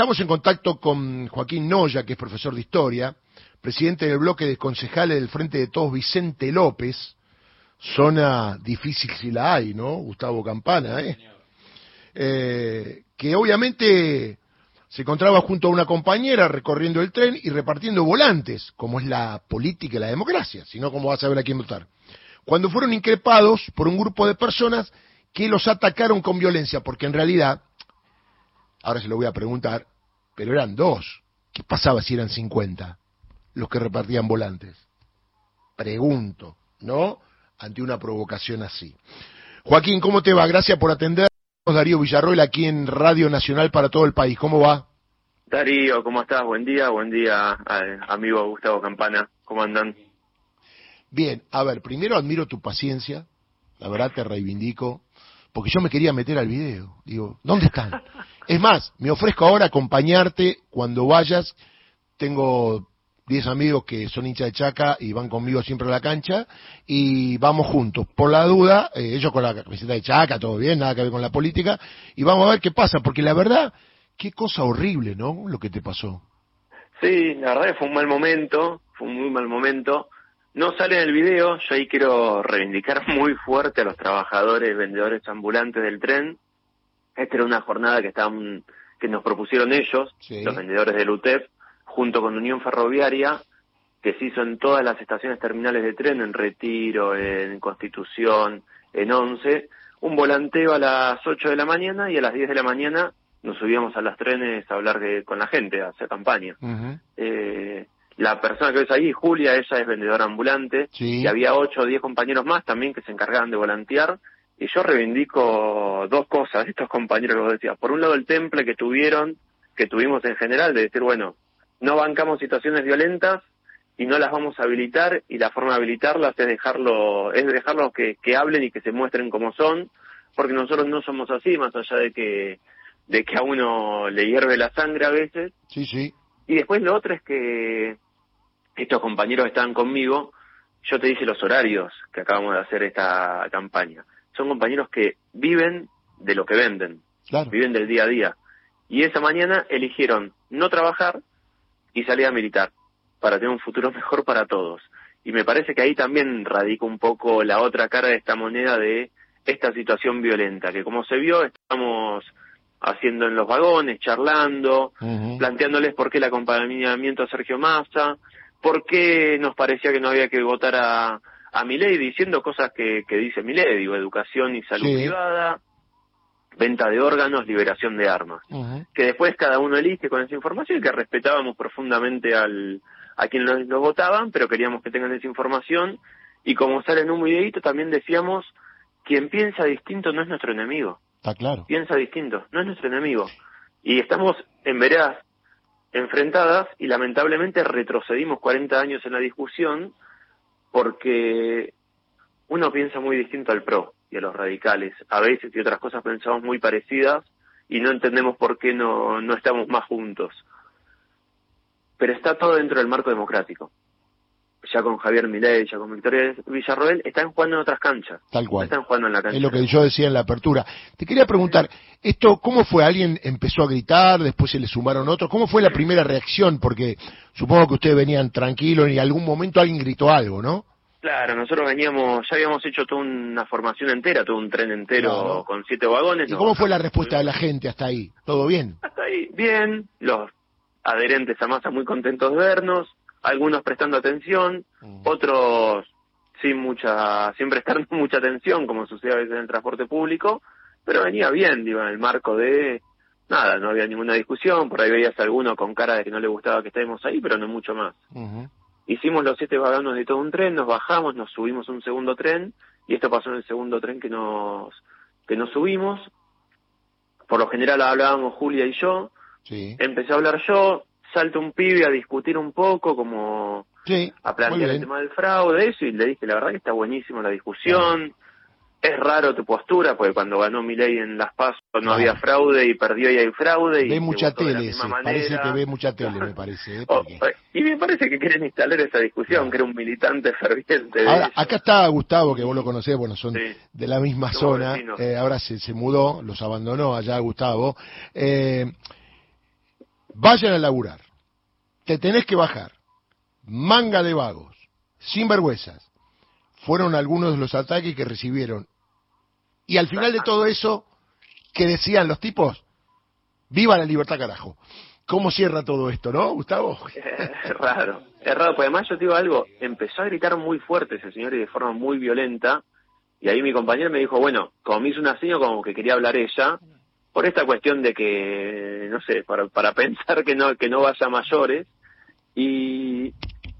estamos en contacto con Joaquín Noya, que es profesor de historia, presidente del bloque de concejales del Frente de Todos, Vicente López. Zona difícil si la hay, ¿no? Gustavo Campana, ¿eh? eh que obviamente se encontraba junto a una compañera recorriendo el tren y repartiendo volantes, como es la política y la democracia, sino como va a saber a quién votar. Cuando fueron increpados por un grupo de personas que los atacaron con violencia, porque en realidad, ahora se lo voy a preguntar, pero eran dos. ¿Qué pasaba si eran 50 los que repartían volantes? Pregunto, ¿no? Ante una provocación así. Joaquín, ¿cómo te va? Gracias por atender. Darío Villarroel aquí en Radio Nacional para todo el país. ¿Cómo va? Darío, ¿cómo estás? Buen día, buen día, amigo Gustavo Campana. ¿Cómo andan? Bien, a ver, primero admiro tu paciencia, la verdad te reivindico, porque yo me quería meter al video. Digo, ¿dónde están? Es más, me ofrezco ahora acompañarte cuando vayas. Tengo 10 amigos que son hinchas de Chaca y van conmigo siempre a la cancha y vamos juntos. Por la duda, eh, ellos con la camiseta de Chaca, todo bien, nada que ver con la política, y vamos a ver qué pasa, porque la verdad, qué cosa horrible, ¿no? Lo que te pasó. Sí, la verdad que fue un mal momento, fue un muy mal momento. No sale en el video, yo ahí quiero reivindicar muy fuerte a los trabajadores, vendedores ambulantes del tren. Esta era una jornada que estaban, que nos propusieron ellos, los vendedores del UTEP, junto con Unión Ferroviaria, que se hizo en todas las estaciones terminales de tren, en Retiro, en Constitución, en Once, un volanteo a las 8 de la mañana y a las 10 de la mañana nos subíamos a las trenes a hablar con la gente, a hacer campaña. eh, la persona que ves ahí, Julia, ella es vendedora ambulante, y había ocho o diez compañeros más también que se encargaban de volantear, y yo reivindico dos cosas estos compañeros que vos decías. Por un lado, el temple que tuvieron, que tuvimos en general, de decir, bueno, no bancamos situaciones violentas y no las vamos a habilitar, y la forma de habilitarlas es dejarlo, es dejarlos que, que hablen y que se muestren como son, porque nosotros no somos así, más allá de que de que a uno le hierve la sangre a veces. Sí, sí. Y después lo otro es que estos compañeros están conmigo, yo te dije los horarios que acabamos de hacer esta campaña. Son compañeros que viven de lo que venden, viven del día a día. Y esa mañana eligieron no trabajar y salir a militar para tener un futuro mejor para todos. Y me parece que ahí también radica un poco la otra cara de esta moneda de esta situación violenta, que como se vio, estamos haciendo en los vagones, charlando, planteándoles por qué el acompañamiento a Sergio Massa, por qué nos parecía que no había que votar a, a ley diciendo cosas que, que dice ley digo, educación y salud privada, venta de órganos, liberación de armas. Que después cada uno elige con esa información y que respetábamos profundamente al, a quienes lo, votaban, pero queríamos que tengan esa información. Y como sale en un videito, también decíamos, quien piensa distinto no es nuestro enemigo. Está claro. Piensa distinto, no es nuestro enemigo. Y estamos en veredas enfrentadas y lamentablemente retrocedimos 40 años en la discusión porque uno piensa muy distinto al PRO y a los radicales. A veces y otras cosas pensamos muy parecidas y no entendemos por qué no, no estamos más juntos. Pero está todo dentro del marco democrático ya con Javier Milei, ya con Victoria Villarroel, están jugando en otras canchas. Tal cual. Están jugando en la cancha. Es lo que yo decía en la apertura. Te quería preguntar, ¿esto cómo fue? ¿Alguien empezó a gritar, después se le sumaron otros? ¿Cómo fue la primera reacción? Porque supongo que ustedes venían tranquilos y en algún momento alguien gritó algo, ¿no? Claro, nosotros veníamos, ya habíamos hecho toda una formación entera, todo un tren entero con siete vagones. ¿Y cómo fue la respuesta de la gente hasta ahí? ¿Todo bien? Hasta ahí, bien. Los adherentes a masa muy contentos de vernos algunos prestando atención, mm. otros sin mucha, sin prestar mucha atención, como sucede a veces en el transporte público, pero venía bien, digo, en el marco de nada, no había ninguna discusión, por ahí veías a alguno con cara de que no le gustaba que estemos ahí, pero no mucho más. Hicimos los siete vagones de todo un tren, nos bajamos, nos subimos un segundo tren, y esto pasó en el segundo tren que nos, que nos subimos. Por lo general hablábamos Julia y yo, empecé a hablar yo, salta un pibe a discutir un poco, como a plantear el tema del fraude, eso, y le dije, la verdad que está buenísimo la discusión. Es raro tu postura, porque cuando ganó ley en Las Pasos no había fraude y perdió y hay fraude. Ve mucha tele, parece que ve mucha tele, me parece. ¿eh? Oh, eh, y me parece que quieren instalar esa discusión, que era un militante ferviente. acá está Gustavo, que vos lo conocés, bueno, son de la misma zona. Eh, ahora se, se mudó, los abandonó allá Gustavo. Eh, vayan a laburar, te tenés que bajar, manga de vagos, sin vergüenzas, fueron algunos de los ataques que recibieron. Y al final de todo eso, que decían los tipos, viva la libertad carajo. ¿Cómo cierra todo esto, no, Gustavo? Es raro, es raro, porque además yo te digo algo, empezó a gritar muy fuerte ese señor y de forma muy violenta, y ahí mi compañero me dijo, bueno, como me hizo un asigno, como que quería hablar ella, por esta cuestión de que, no sé, para, para pensar que no, que no vaya a mayores, y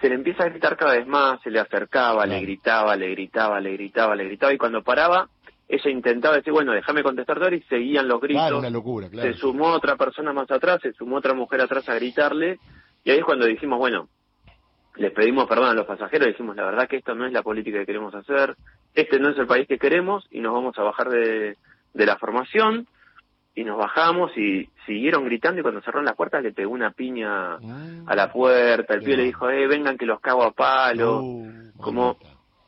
se le empieza a gritar cada vez más, se le acercaba, le gritaba, le gritaba, le gritaba, le gritaba, y cuando paraba, ella intentaba decir, bueno, déjame contestar y seguían los gritos. Claro, una locura, claro. Se sumó otra persona más atrás, se sumó otra mujer atrás a gritarle, y ahí es cuando dijimos, bueno, les pedimos perdón a los pasajeros, dijimos, la verdad que esto no es la política que queremos hacer, este no es el país que queremos, y nos vamos a bajar de, de la formación, y nos bajamos y siguieron gritando y cuando cerraron las puertas le pegó una piña Ah, a la puerta, el pibe le dijo, eh, vengan que los cago a palo, Uh, como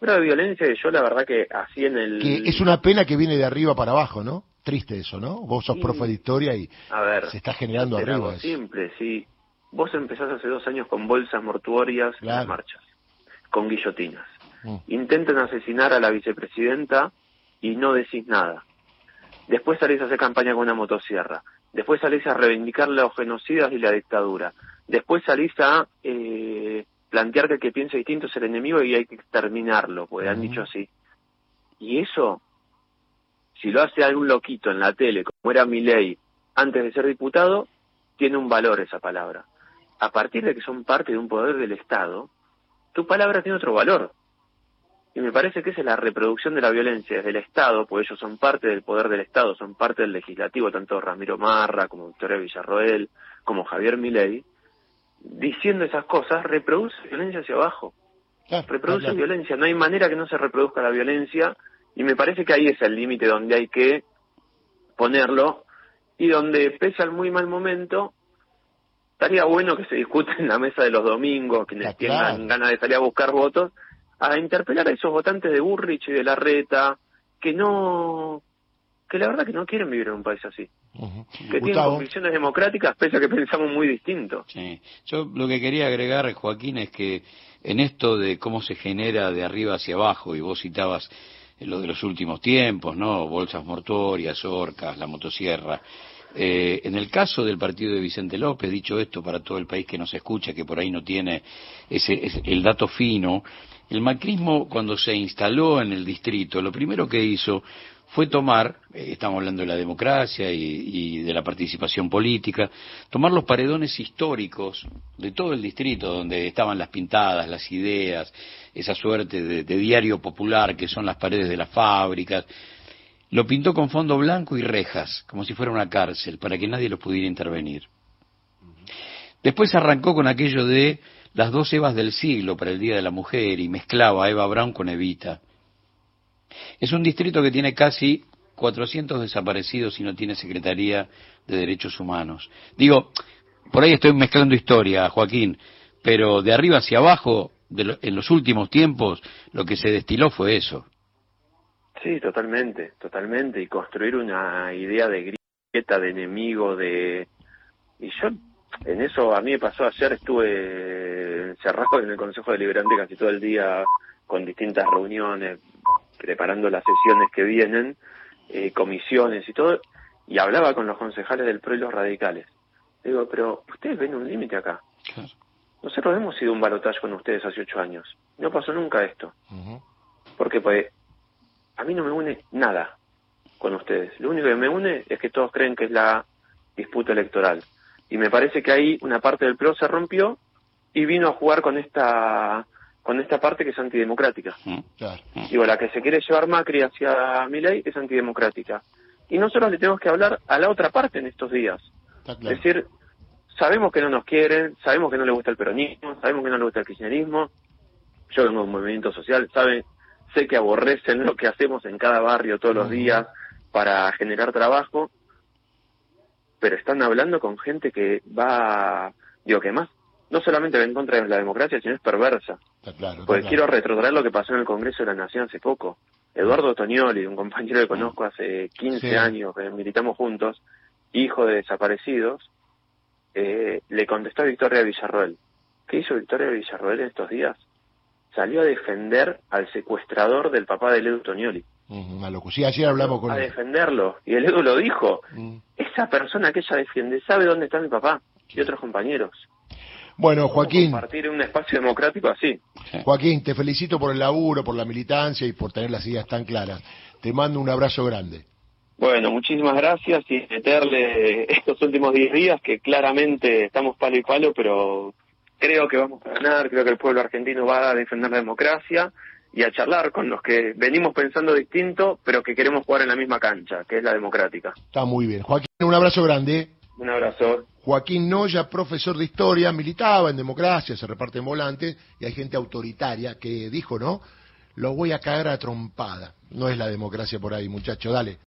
una violencia que yo la verdad que así en el... Que es una pena que viene de arriba para abajo, ¿no? Triste eso, ¿no? Vos sos Sí. profe de historia y A ver, se está generando arriba. simple, sí. Vos empezás hace dos años con bolsas mortuorias en las Claro. marchas, con guillotinas. Mm. Intentan asesinar a la vicepresidenta y no decís nada. Después salís a hacer campaña con una motosierra. Después salís a reivindicar los genocidas y la dictadura. Después salís a eh, plantear que el que piensa distinto es el enemigo y hay que exterminarlo, porque han dicho así. Y eso, si lo hace algún loquito en la tele, como era Milei antes de ser diputado, tiene un valor esa palabra. A partir de que son parte de un poder del Estado, tu palabra tiene otro valor. Y me parece que esa es la reproducción de la violencia desde el Estado, porque ellos son parte del poder del Estado, son parte del legislativo, tanto Ramiro Marra como Victoria Villarroel, como Javier Milei, diciendo esas cosas, reproduce violencia hacia abajo Claro, reproduce claro. violencia, no hay manera que no se reproduzca la violencia y me parece que ahí es el límite donde hay que ponerlo y donde pese al muy mal momento estaría bueno que se discute en la mesa de los domingos, quienes claro. tengan ganas de salir a buscar votos, a interpelar a esos votantes de Burrich y de Larreta que no que la verdad que no quieren vivir en un país así, que tienen Gustavo, convicciones democráticas pese a que pensamos muy distinto. Sí. Yo lo que quería agregar, Joaquín, es que en esto de cómo se genera de arriba hacia abajo, y vos citabas lo de los últimos tiempos, ¿no? Bolsas mortuorias, orcas, la motosierra. Eh, en el caso del partido de Vicente López, dicho esto para todo el país que nos escucha, que por ahí no tiene ese, ese- el dato fino, el macrismo cuando se instaló en el distrito, lo primero que hizo fue tomar, eh, estamos hablando de la democracia y, y de la participación política, tomar los paredones históricos de todo el distrito, donde estaban las pintadas, las ideas, esa suerte de, de diario popular que son las paredes de las fábricas, lo pintó con fondo blanco y rejas, como si fuera una cárcel, para que nadie los pudiera intervenir. Después arrancó con aquello de las dos Evas del siglo para el Día de la Mujer y mezclaba a Eva Brown con Evita. Es un distrito que tiene casi 400 desaparecidos y no tiene Secretaría de Derechos Humanos. Digo, por ahí estoy mezclando historia, Joaquín, pero de arriba hacia abajo, de lo- en los últimos tiempos, lo que se destiló fue eso. Sí, totalmente, totalmente. Y construir una idea de grieta, de enemigo, de... Y yo, en eso, a mí me pasó ayer, estuve encerrado en el Consejo Deliberante casi todo el día, con distintas reuniones, preparando las sesiones que vienen, eh, comisiones y todo, y hablaba con los concejales del PRO y los radicales. Digo, pero ustedes ven un límite acá. Nosotros hemos sido un balotaje con ustedes hace ocho años. No pasó nunca esto. Ujú. Porque pues a mí no me une nada con ustedes. Lo único que me une es que todos creen que es la disputa electoral. Y me parece que ahí una parte del PRO se rompió y vino a jugar con esta con esta parte que es antidemocrática. ¿Mm? Claro. Digo, la que se quiere llevar Macri hacia Milei es antidemocrática. Y nosotros le tenemos que hablar a la otra parte en estos días. Claro. Es decir, sabemos que no nos quieren, sabemos que no les gusta el peronismo, sabemos que no les gusta el kirchnerismo. Yo vengo de un movimiento social, saben, sé que aborrecen lo que hacemos en cada barrio todos los Ujú. días para generar trabajo, pero están hablando con gente que va, digo, que más, no solamente va en contra de la democracia, sino es perversa. Está claro. está Porque claro. quiero retrotraer lo que pasó en el Congreso de la Nación hace poco. Eduardo Toñoli, un compañero que conozco hace 15 Sí. años, que militamos juntos, hijo de desaparecidos, eh, le contestó a Victoria Villarroel. ¿Qué hizo Victoria Villarroel en estos días? Salió a defender al secuestrador del papá de Edu Tonioli. Una locura. Sí, ayer hablamos con A él. defenderlo. Y el Edu lo dijo. Mm. Esa persona que ella defiende sabe dónde está mi papá y otros compañeros. Bueno, Joaquín, Compartir en un espacio democrático así. Joaquín, te felicito por el laburo, por la militancia y por tener las ideas tan claras. Te mando un abrazo grande. Bueno, muchísimas gracias y meterle estos últimos 10 días que claramente estamos palo y palo, pero creo que vamos a ganar, creo que el pueblo argentino va a defender la democracia y a charlar con los que venimos pensando distinto, pero que queremos jugar en la misma cancha, que es la democrática. Está muy bien. Joaquín, un abrazo grande. Un abrazo. Joaquín Noya, profesor de historia, militaba en democracia, se reparte en volantes, y hay gente autoritaria que dijo, ¿no? Lo voy a caer a trompada. No es la democracia por ahí, muchacho, dale.